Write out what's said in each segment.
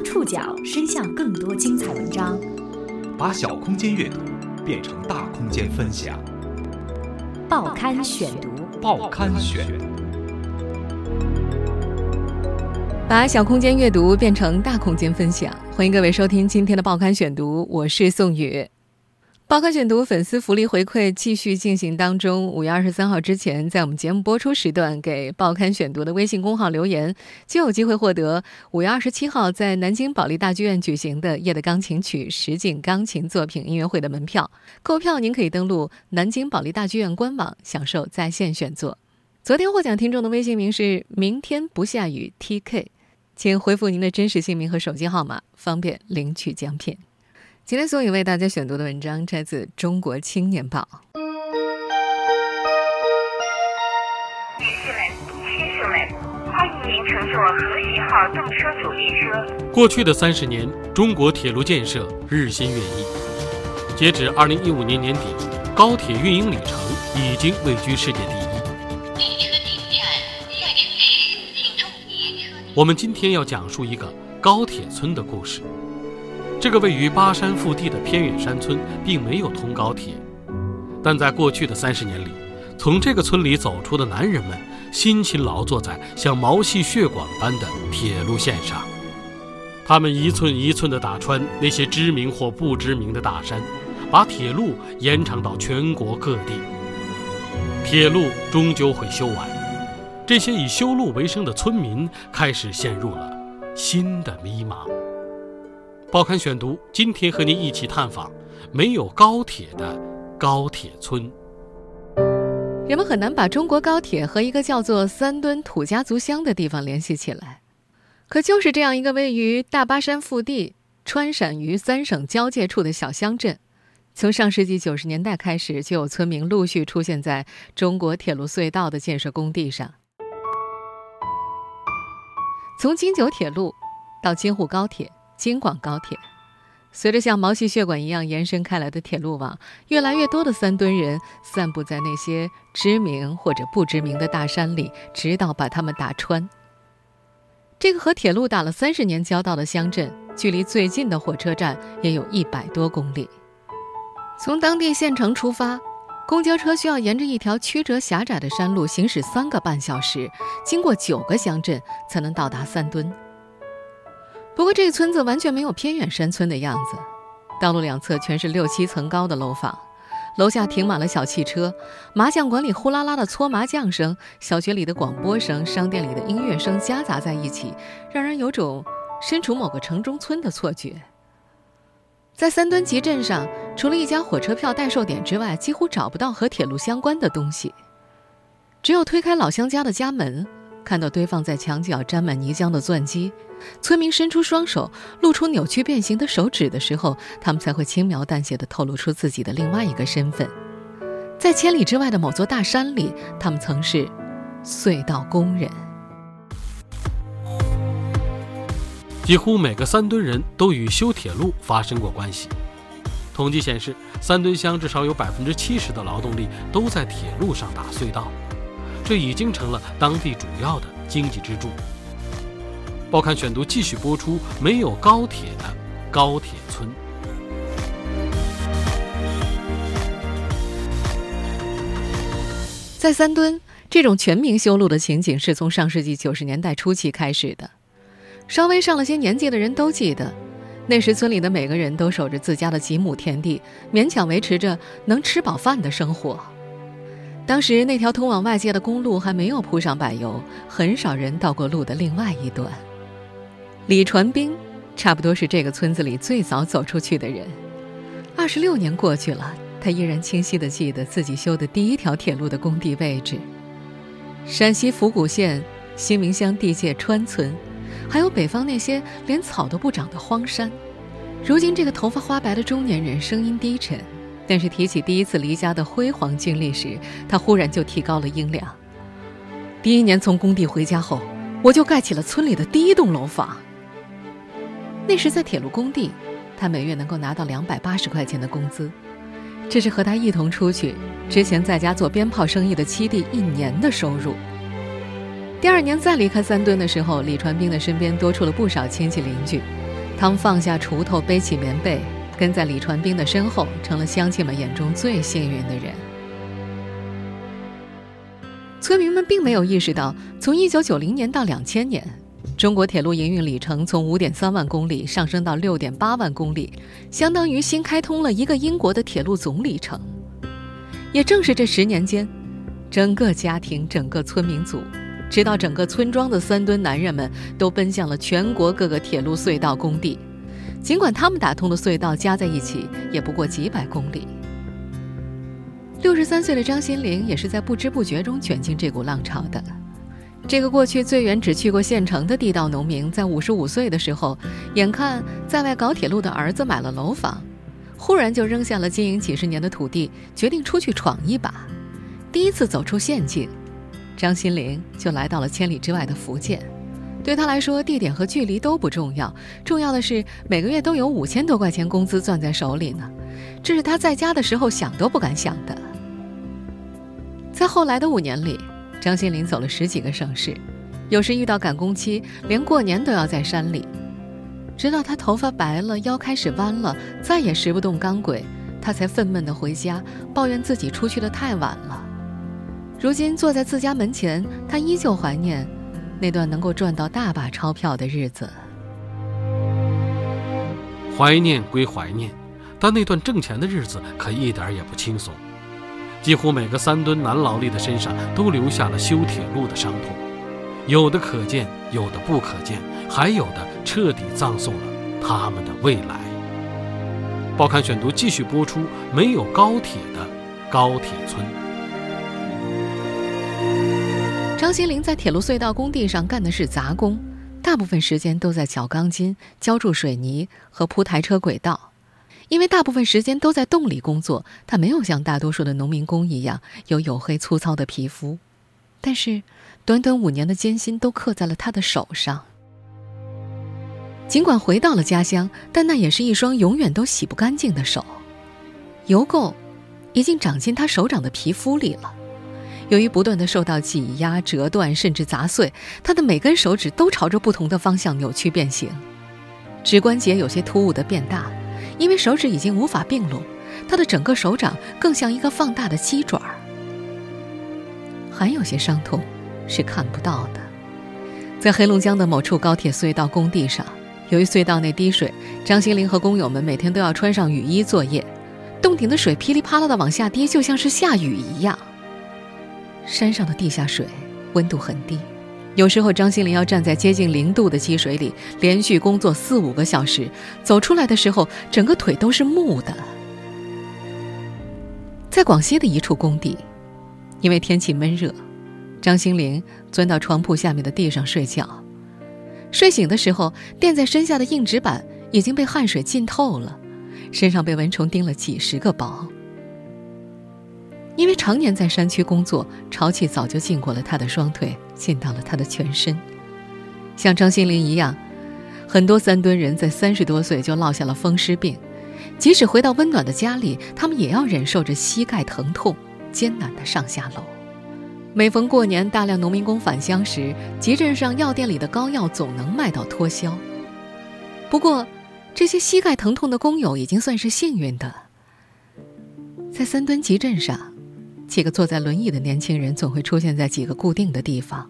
让触角伸向更多精彩文章，把小空间阅读变成大空间分享。报刊选读，报刊选，把小空间阅读变成大空间分享。欢迎各位收听今天的报刊选读，我是宋宇。报刊选读粉丝福利回馈继续进行当中。五月二十三号之前，在我们节目播出时段给报刊选读的微信公号留言，就有机会获得五月二十七号在南京保利大剧院举行的《夜的钢琴曲》实景钢琴作品音乐会的门票。购票您可以登录南京保利大剧院官网，享受在线选座。昨天获奖听众的微信名是“明天不下雨 TK”，请回复您的真实姓名和手机号码，方便领取奖品。今天所以为大家选读的文章摘自《中国青年报》。女士们、先生们，欢迎您乘坐和谐号动车组列车。过去的三十年，中国铁路建设日新月异。截止二零一五年年底，高铁运营里程已经位居世界第一。列车进站，下车时请注意车。我们今天要讲述一个高铁村的故事。这个位于巴山腹地的偏远山村并没有通高铁，但在过去的三十年里，从这个村里走出的男人们辛勤劳作在像毛细血管般的铁路线上，他们一寸一寸地打穿那些知名或不知名的大山，把铁路延长到全国各地。铁路终究会修完，这些以修路为生的村民开始陷入了新的迷茫。报刊选读，今天和您一起探访没有高铁的高铁村。人们很难把中国高铁和一个叫做三墩土家族乡的地方联系起来，可就是这样一个位于大巴山腹地、川陕渝三省交界处的小乡镇，从上世纪九十年代开始，就有村民陆续出现在中国铁路隧道的建设工地上。从京九铁路到京沪高铁。京广高铁，随着像毛细血管一样延伸开来的铁路网，越来越多的三墩人散布在那些知名或者不知名的大山里，直到把他们打穿。这个和铁路打了三十年交道的乡镇，距离最近的火车站也有一百多公里。从当地县城出发，公交车需要沿着一条曲折狭窄的山路行驶三个半小时，经过九个乡镇才能到达三墩。不过，这个村子完全没有偏远山村的样子，道路两侧全是六七层高的楼房，楼下停满了小汽车，麻将馆里呼啦啦的搓麻将声，小学里的广播声，商店里的音乐声夹杂在一起，让人有种身处某个城中村的错觉。在三墩集镇上，除了一家火车票代售点之外，几乎找不到和铁路相关的东西，只有推开老乡家的家门。看到堆放在墙角沾满泥浆的钻机，村民伸出双手，露出扭曲变形的手指的时候，他们才会轻描淡写的透露出自己的另外一个身份。在千里之外的某座大山里，他们曾是隧道工人。几乎每个三墩人都与修铁路发生过关系。统计显示，三墩乡至少有百分之七十的劳动力都在铁路上打隧道。这已经成了当地主要的经济支柱。报刊选读继续播出：没有高铁的高铁村。在三墩，这种全民修路的情景是从上世纪九十年代初期开始的。稍微上了些年纪的人都记得，那时村里的每个人都守着自家的几亩田地，勉强维持着能吃饱饭的生活。当时那条通往外界的公路还没有铺上柏油，很少人到过路的另外一端。李传兵差不多是这个村子里最早走出去的人。二十六年过去了，他依然清晰地记得自己修的第一条铁路的工地位置：陕西府谷县新民乡地界川村，还有北方那些连草都不长的荒山。如今，这个头发花白的中年人声音低沉。但是提起第一次离家的辉煌经历时，他忽然就提高了音量。第一年从工地回家后，我就盖起了村里的第一栋楼房。那时在铁路工地，他每月能够拿到两百八十块钱的工资，这是和他一同出去之前在家做鞭炮生意的七弟一年的收入。第二年再离开三墩的时候，李传兵的身边多出了不少亲戚邻居，他们放下锄头，背起棉被，跟在李传斌的身后，成了乡亲们眼中最幸运的人。村民们并没有意识到，从1990年到2000年，中国铁路营运里程从5.3万公里上升到6.8万公里，相当于新开通了一个英国的铁路总里程。也正是这十年间，整个家庭、整个村民组，直到整个村庄的三吨男人们，都奔向了全国各个铁路隧道工地。尽管他们打通的隧道加在一起也不过几百公里。六十三岁的张新玲也是在不知不觉中卷进这股浪潮的。这个过去最远只去过县城的地道农民，在五十五岁的时候，眼看在外搞铁路的儿子买了楼房，忽然就扔下了经营几十年的土地，决定出去闯一把。第一次走出县境，张新玲就来到了千里之外的福建。对他来说，地点和距离都不重要，重要的是每个月都有五千多块钱工资攥在手里呢。这是他在家的时候想都不敢想的。在后来的五年里，张新林走了十几个省市，有时遇到赶工期，连过年都要在山里。直到他头发白了，腰开始弯了，再也拾不动钢轨，他才愤懑地回家，抱怨自己出去的太晚了。如今坐在自家门前，他依旧怀念那段能够赚到大把钞票的日子。怀念归怀念，但那段挣钱的日子可一点也不轻松。几乎每个三吨男劳力的身上都留下了修铁路的伤痛，有的可见，有的不可见，还有的彻底葬送了他们的未来。报刊选读继续播出：没有高铁的高铁村。张新林在铁路隧道工地上干的是杂工，大部分时间都在绞钢筋、浇筑水泥和铺台车轨道。因为大部分时间都在洞里工作，他没有像大多数的农民工一样有黝黑粗糙的皮肤，但是，短短五年的艰辛都刻在了他的手上。尽管回到了家乡，但那也是一双永远都洗不干净的手，油垢已经长进他手掌的皮肤里了。由于不断的受到挤压、折断，甚至砸碎，他的每根手指都朝着不同的方向扭曲变形，指关节有些突兀的变大。因为手指已经无法并拢，他的整个手掌更像一个放大的鸡爪。还有些伤痛是看不到的。在黑龙江的某处高铁隧道工地上，由于隧道内滴水，张新林和工友们每天都要穿上雨衣作业。洞顶的水噼里啪啦的往下滴，就像是下雨一样。山上的地下水温度很低。有时候，张新林要站在接近零度的积水里，连续工作四五个小时，走出来的时候，整个腿都是木的。在广西的一处工地，因为天气闷热，张新林钻到床铺下面的地上睡觉。睡醒的时候，垫在身下的硬纸板已经被汗水浸透了，身上被蚊虫叮了几十个包。因为常年在山区工作，潮气早就浸过了他的双腿，浸到了他的全身。像张新林一样，很多三墩人在三十多岁就落下了风湿病，即使回到温暖的家里，他们也要忍受着膝盖疼痛，艰难的上下楼。每逢过年，大量农民工返乡时，集镇上药店里的膏药总能卖到脱销。不过，这些膝盖疼痛的工友已经算是幸运的，在三墩集镇上。几个坐在轮椅的年轻人总会出现在几个固定的地方，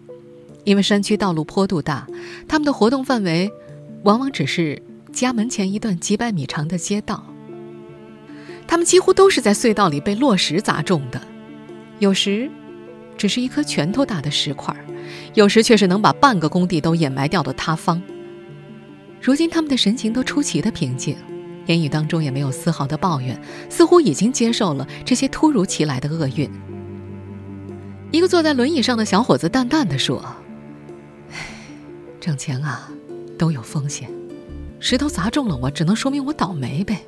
因为山区道路坡度大，他们的活动范围往往只是家门前一段几百米长的街道。他们几乎都是在隧道里被落石砸中的，有时只是一颗拳头大的石块，有时却是能把半个工地都掩埋掉的塌方。如今他们的神情都出奇的平静。言语当中也没有丝毫的抱怨，似乎已经接受了这些突如其来的厄运。一个坐在轮椅上的小伙子淡淡的说：“挣钱啊，都有风险。石头砸中了我，只能说明我倒霉呗。”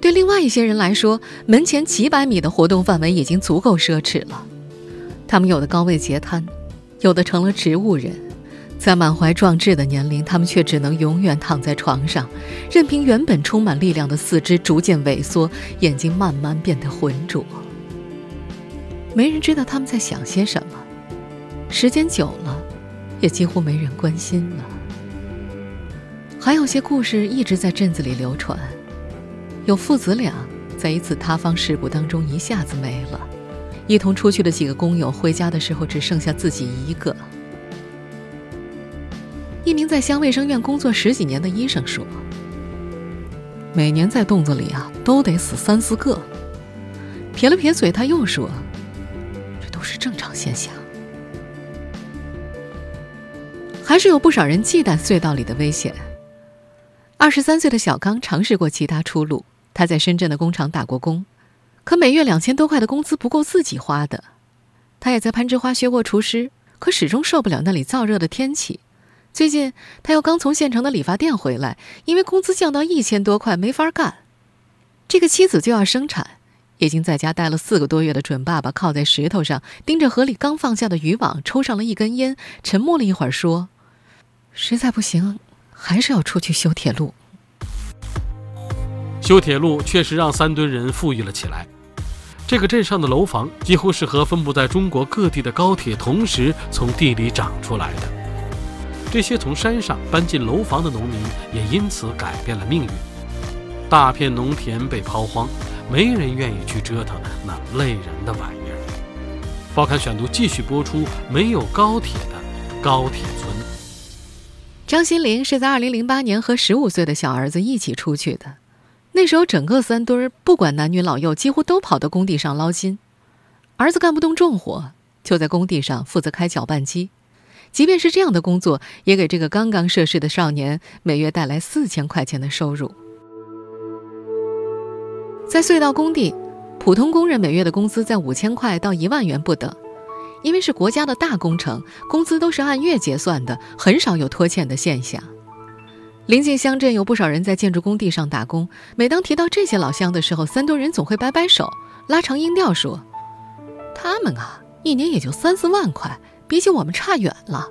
对另外一些人来说，门前几百米的活动范围已经足够奢侈了。他们有的高位截瘫，有的成了植物人。在满怀壮志的年龄，他们却只能永远躺在床上，任凭原本充满力量的四肢逐渐萎缩，眼睛慢慢变得浑浊。没人知道他们在想些什么，时间久了，也几乎没人关心了。还有些故事一直在镇子里流传，有父子俩在一次塌方事故当中一下子没了，一同出去的几个工友回家的时候只剩下自己一个。一名在乡卫生院工作十几年的医生说：“每年在洞子里啊，都得死三四个。”撇了撇嘴，他又说：“这都是正常现象。”还是有不少人忌惮隧道里的危险。二十三岁的小刚尝试过其他出路，他在深圳的工厂打过工，可每月两千多块的工资不够自己花的。他也在攀枝花学过厨师，可始终受不了那里燥热的天气。最近他又刚从县城的理发店回来，因为工资降到一千多块，没法干。这个妻子就要生产，已经在家待了四个多月的准爸爸靠在石头上，盯着河里刚放下的渔网，抽上了一根烟，沉默了一会儿，说：“实在不行，还是要出去修铁路。”修铁路确实让三墩人富裕了起来。这个镇上的楼房几乎是和分布在中国各地的高铁同时从地里长出来的。这些从山上搬进楼房的农民也因此改变了命运。大片农田被抛荒，没人愿意去折腾那累人的玩意儿。报刊选读继续播出：没有高铁的高铁村。张新林是在2008年和15岁的小儿子一起出去的。那时候，整个三墩儿不管男女老幼，几乎都跑到工地上捞金。儿子干不动重活，就在工地上负责开搅拌机。即便是这样的工作，也给这个刚刚涉世的少年每月带来四千块钱的收入。在隧道工地，普通工人每月的工资在五千块到一万元不等，因为是国家的大工程，工资都是按月结算的，很少有拖欠的现象。临近乡镇有不少人在建筑工地上打工，每当提到这些老乡的时候，三多人总会摆摆手，拉长音调说：“他们啊，一年也就三四万块。”比起我们差远了。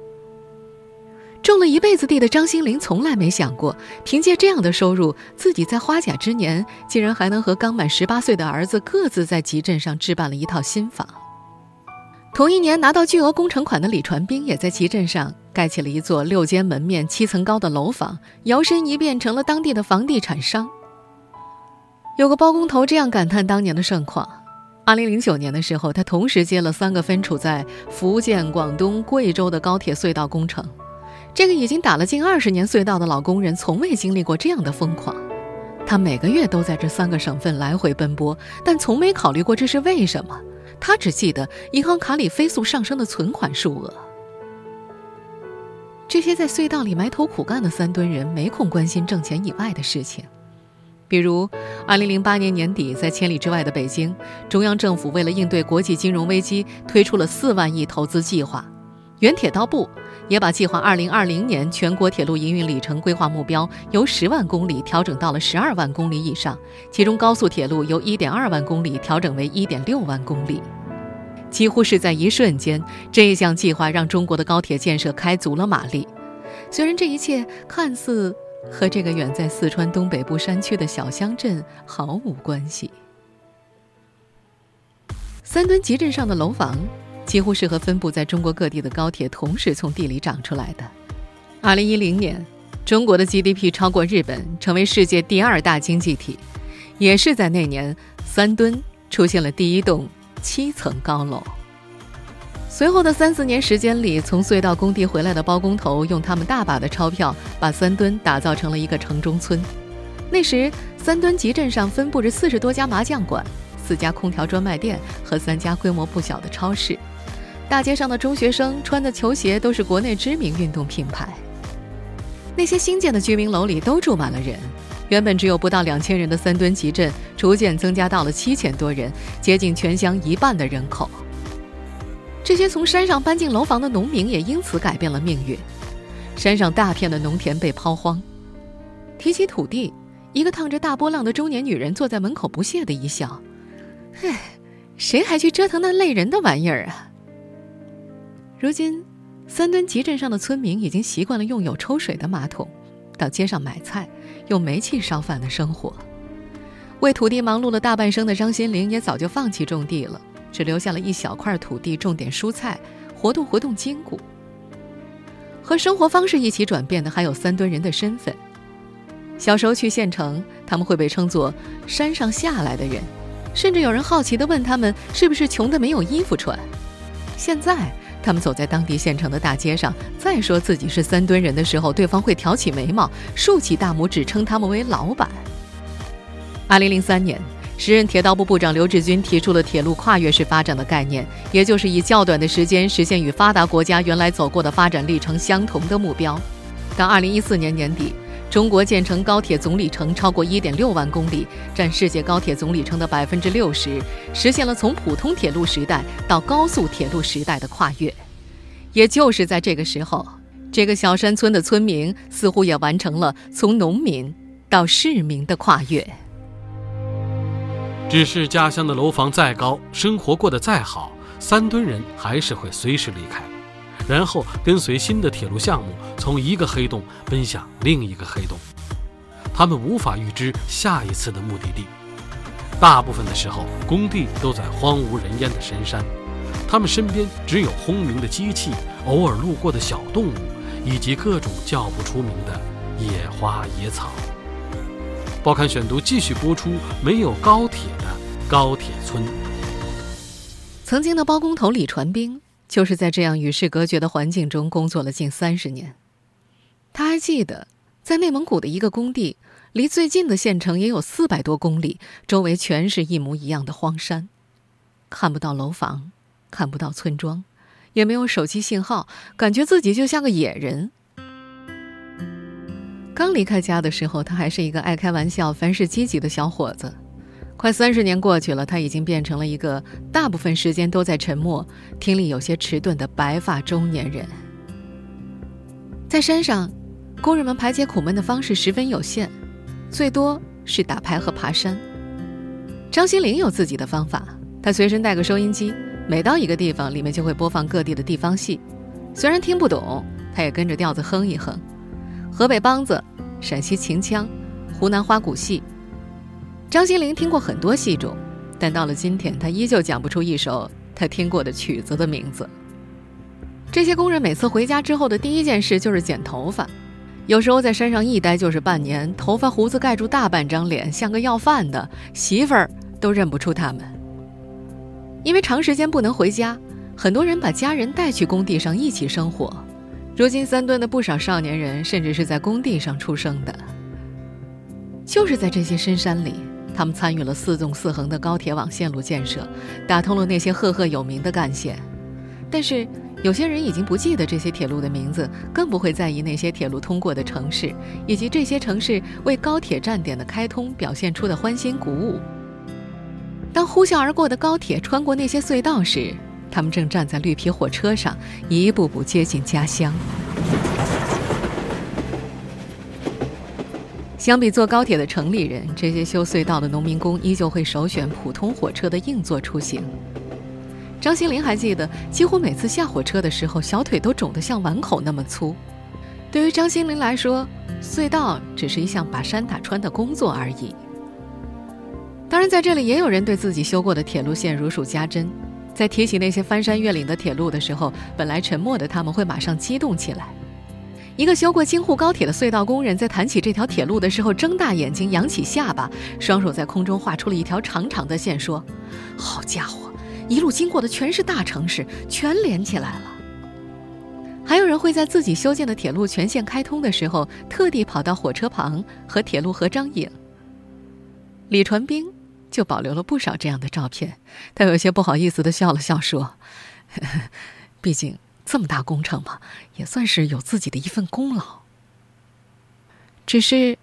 种了一辈子地的张新林从来没想过，凭借这样的收入，自己在花甲之年竟然还能和刚满十八岁的儿子各自在集镇上置办了一套新房。同一年拿到巨额工程款的李传兵也在集镇上盖起了一座六间门面、七层高的楼房，摇身一变成了当地的房地产商。有个包工头这样感叹当年的盛况。二零零九年的时候，他同时接了三个分处在福建、广东、贵州的高铁隧道工程。这个已经打了近二十年隧道的老工人，从未经历过这样的疯狂。他每个月都在这三个省份来回奔波，但从没考虑过这是为什么。他只记得银行卡里飞速上升的存款数额。这些在隧道里埋头苦干的三吨人，没空关心挣钱以外的事情。比如，2008年年底，在千里之外的北京，中央政府为了应对国际金融危机，推出了四万亿投资计划。原铁道部也把计划2020年全国铁路营运里程规划目标由十万公里调整到了十二万公里以上，其中高速铁路由一点二万公里调整为一点六万公里。几乎是在一瞬间，这一项计划让中国的高铁建设开足了马力。虽然这一切看似……和这个远在四川东北部山区的小乡镇毫无关系。三墩集镇上的楼房，几乎是和分布在中国各地的高铁同时从地里长出来的。二零一零年，中国的 GDP 超过日本，成为世界第二大经济体。也是在那年，三墩出现了第一栋七层高楼。随后的三四年时间里，从隧道工地回来的包工头用他们大把的钞票，把三墩打造成了一个城中村。那时，三墩集镇上分布着四十多家麻将馆、四家空调专卖店和三家规模不小的超市。大街上的中学生穿的球鞋都是国内知名运动品牌。那些新建的居民楼里都住满了人。原本只有不到两千人的三墩集镇，逐渐增加到了七千多人，接近全乡一半的人口。这些从山上搬进楼房的农民也因此改变了命运。山上大片的农田被抛荒。提起土地，一个烫着大波浪的中年女人坐在门口不屑地一笑：“唉，谁还去折腾那累人的玩意儿啊？”如今，三墩集镇上的村民已经习惯了用有抽水的马桶，到街上买菜，用煤气烧饭的生活。为土地忙碌了大半生的张新林也早就放弃种地了。只留下了一小块土地，种点蔬菜，活动活动筋骨。和生活方式一起转变的，还有三吨人的身份。小时候去县城，他们会被称作“山上下来的人”，甚至有人好奇地问他们是不是穷得没有衣服穿。现在，他们走在当地县城的大街上，再说自己是三吨人的时候，对方会挑起眉毛，竖起大拇指，称他们为“老板”。二零零三年，时任铁道部部长刘志军提出了铁路跨越式发展的概念，也就是以较短的时间实现与发达国家原来走过的发展历程相同的目标。到二零一四年年底。中国建成高铁总里程超过一点六万公里，占世界高铁总里程的百分之六十，实现了从普通铁路时代到高速铁路时代的跨越。也就是在这个时候，这个小山村的村民似乎也完成了从农民到市民的跨越。只是家乡的楼房再高，生活过得再好，三吨人还是会随时离开。然后跟随新的铁路项目，从一个黑洞奔向另一个黑洞。他们无法预知下一次的目的地。大部分的时候，工地都在荒无人烟的深山，他们身边只有轰鸣的机器、偶尔路过的小动物，以及各种叫不出名的野花野草。报刊选读继续播出：没有高铁的高铁村。曾经的包工头李传兵。就是在这样与世隔绝的环境中工作了近三十年，他还记得，在内蒙古的一个工地，离最近的县城也有四百多公里，周围全是一模一样的荒山，看不到楼房，看不到村庄，也没有手机信号，感觉自己就像个野人。刚离开家的时候，他还是一个爱开玩笑、凡事积极的小伙子。快三十年过去了，他已经变成了一个大部分时间都在沉默、听力有些迟钝的白发中年人。在山上，工人们排解苦闷的方式十分有限，最多是打牌和爬山。张新林有自己的方法，他随身带个收音机，每到一个地方，里面就会播放各地的地方戏。虽然听不懂，他也跟着调子哼一哼：河北梆子、陕西秦腔、湖南花鼓戏。张心凌听过很多戏种，但到了今天，他依旧讲不出一首他听过的曲子的名字。这些工人每次回家之后的第一件事就是剪头发，有时候在山上一待就是半年，头发胡子盖住大半张脸，像个要饭的，媳妇儿都认不出他们。因为长时间不能回家，很多人把家人带去工地上一起生活。如今三吨的不少少年人，甚至是在工地上出生的。就是在这些深山里。他们参与了四纵四横的高铁网线路建设，打通了那些赫赫有名的干线。但是，有些人已经不记得这些铁路的名字，更不会在意那些铁路通过的城市，以及这些城市为高铁站点的开通表现出的欢欣鼓舞。当呼啸而过的高铁穿过那些隧道时，他们正站在绿皮火车上，一步步接近家乡。相比坐高铁的城里人，这些修隧道的农民工依旧会首选普通火车的硬座出行。张新林还记得，几乎每次下火车的时候，小腿都肿得像碗口那么粗。对于张新林来说，隧道只是一项把山打穿的工作而已。当然，在这里也有人对自己修过的铁路线如数家珍，在提起那些翻山越岭的铁路的时候，本来沉默的他们会马上激动起来。一个修过京沪高铁的隧道工人，在谈起这条铁路的时候，睁大眼睛，扬起下巴，双手在空中画出了一条长长的线，说：“好家伙，一路经过的全是大城市，全连起来了。”还有人会在自己修建的铁路全线开通的时候，特地跑到火车旁和铁路合张影。李传兵就保留了不少这样的照片，他有些不好意思的笑了笑，说：“呵呵毕竟。”这么大工程嘛，也算是有自己的一份功劳。只是，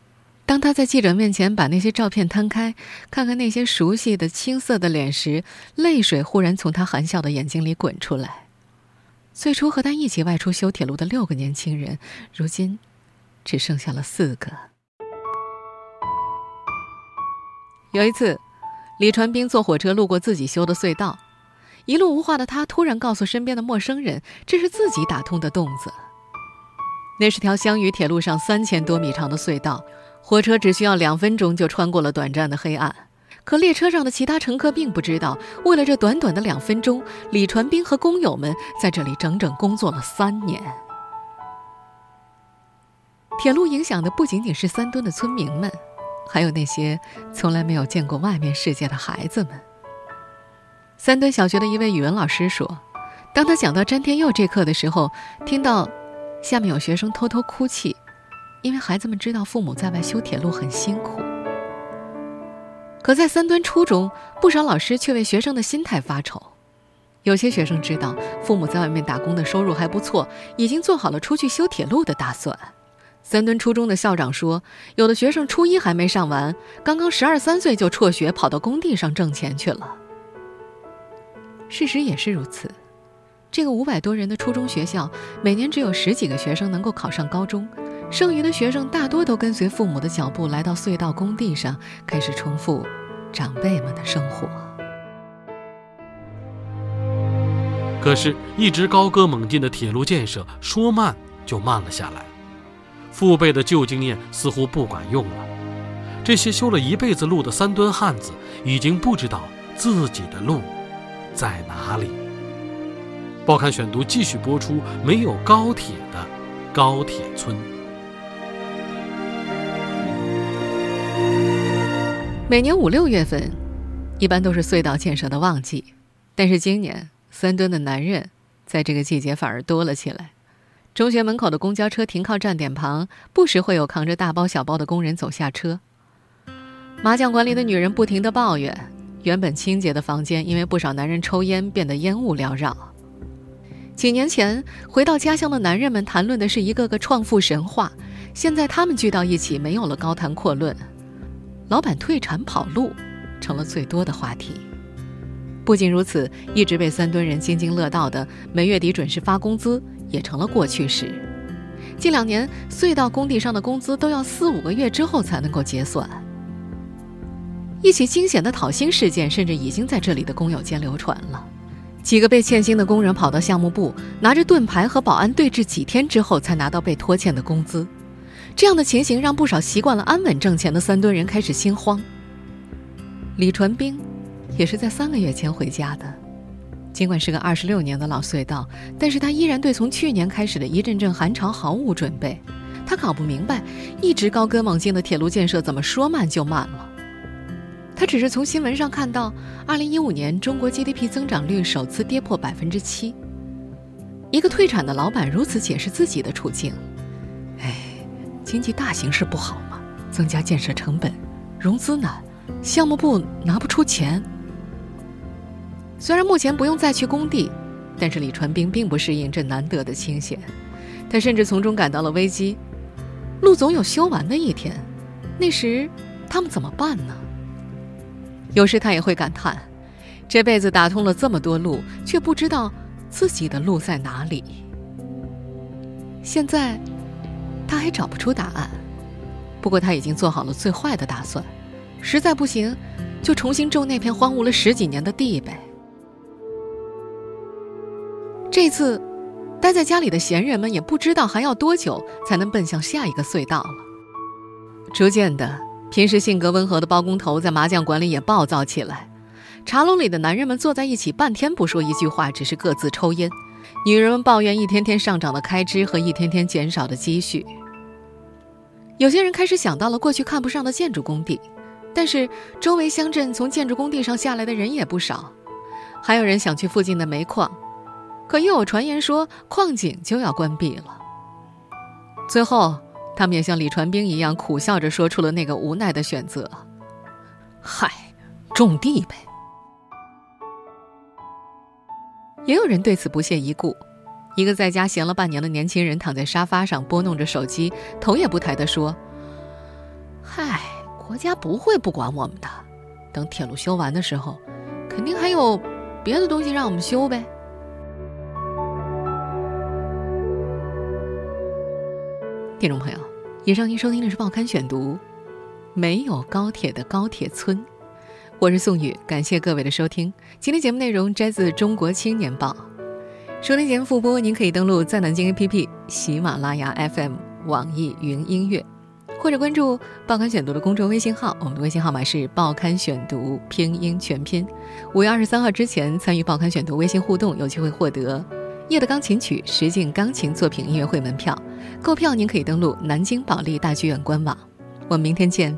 当他在记者面前把那些照片摊开，看看那些熟悉的青涩的脸时，泪水忽然从他含笑的眼睛里滚出来。最初和他一起外出修铁路的六个年轻人，如今只剩下了四个。有一次，李传斌坐火车路过自己修的隧道。一路无话的他突然告诉身边的陌生人：“这是自己打通的洞子。”那是条湘渝铁路上三千多米长的隧道，火车只需要两分钟就穿过了短暂的黑暗。可列车上的其他乘客并不知道，为了这短短的两分钟，李传斌和工友们在这里整整工作了三年。铁路影响的不仅仅是三墩的村民们，还有那些从来没有见过外面世界的孩子们。三墩小学的一位语文老师说，当他讲到詹天佑这课的时候，听到下面有学生偷偷哭泣，因为孩子们知道父母在外修铁路很辛苦。可在三墩初中，不少老师却为学生的心态发愁。有些学生知道父母在外面打工的收入还不错，已经做好了出去修铁路的打算。三墩初中的校长说，有的学生初一还没上完，刚刚十二三岁就辍学跑到工地上挣钱去了。事实也是如此，这个五百多人的初中学校，每年只有十几个学生能够考上高中，剩余的学生大多都跟随父母的脚步来到隧道工地上，开始重复长辈们的生活。可是，一直高歌猛进的铁路建设，说慢就慢了下来。父辈的旧经验似乎不管用了。这些修了一辈子路的三墩汉子，已经不知道自己的路在哪里。报刊选读继续播出：没有高铁的高铁村。每年五六月份，一般都是隧道建设的旺季，但是今年。三吨的男人，在这个季节反而多了起来。中学门口的公交车停靠站点旁，不时会有扛着大包小包的工人走下车。麻将馆里的女人不停地抱怨，原本清洁的房间，因为不少男人抽烟，变得烟雾缭绕。几年前回到家乡的男人们谈论的是一个个创富神话，现在他们聚到一起，没有了高谈阔论，老板退产跑路，成了最多的话题。不仅如此，一直被三墩人津津乐道的每月底准时发工资也成了过去式。近两年，隧道工地上的工资都要四五个月之后才能够结算。一起惊险的讨薪事件甚至已经在这里的工友间流传了。几个被欠薪的工人跑到项目部，拿着盾牌和保安对峙几天之后，才拿到被拖欠的工资。这样的情形让不少习惯了安稳挣钱的三墩人开始心慌。李传兵。也是在三个月前回家的，尽管是个二十六年的老隧道，但是他依然对从去年开始的一阵阵寒潮毫无准备。他搞不明白，一直高歌猛进的铁路建设怎么说慢就慢了。他只是从新闻上看到，二零一五年中国 GDP 增长率首次跌破百分之七。一个退产的老板如此解释自己的处境：“哎，经济大形势不好嘛，增加建设成本，融资难，项目部拿不出钱。”虽然目前不用再去工地，但是李传兵并不适应这难得的清闲，他甚至从中感到了危机。路总有修完的一天，那时他们怎么办呢？有时他也会感叹，这辈子打通了这么多路，却不知道自己的路在哪里。现在他还找不出答案，不过他已经做好了最坏的打算，实在不行，就重新种那片荒芜了十几年的地呗。这次，待在家里的闲人们也不知道还要多久才能奔向下一个隧道了。逐渐的，平时性格温和的包工头在麻将馆里也暴躁起来。茶楼里的男人们坐在一起，半天不说一句话，只是各自抽烟。女人们抱怨一天天上涨的开支和一天天减少的积蓄。有些人开始想到了过去看不上的建筑工地，但是周围乡镇从建筑工地上下来的人也不少，还有人想去附近的煤矿。可又有传言说矿井就要关闭了。最后，他们也像李传兵一样苦笑着说出了那个无奈的选择：“嗨，种地呗。”也有人对此不屑一顾。一个在家闲了半年的年轻人躺在沙发上拨弄着手机，头也不抬地说：“嗨，国家不会不管我们的。等铁路修完的时候，肯定还有别的东西让我们修呗。”听众朋友，以上您收听的是《报刊选读》，没有高铁的高铁村，我是宋宇，感谢各位的收听。今天节目内容摘自《中国青年报》，收听节目复播，您可以登录在南京 APP、喜马拉雅 FM、网易云音乐，或者关注《报刊选读》的公众微信号，我们的微信号码是《报刊选读》拼音全拼。五月二十三号之前参与《报刊选读》微信互动，有机会获得夜的钢琴曲实景钢琴作品音乐会门票。购票您可以登录南京保利大剧院官网。我们明天见。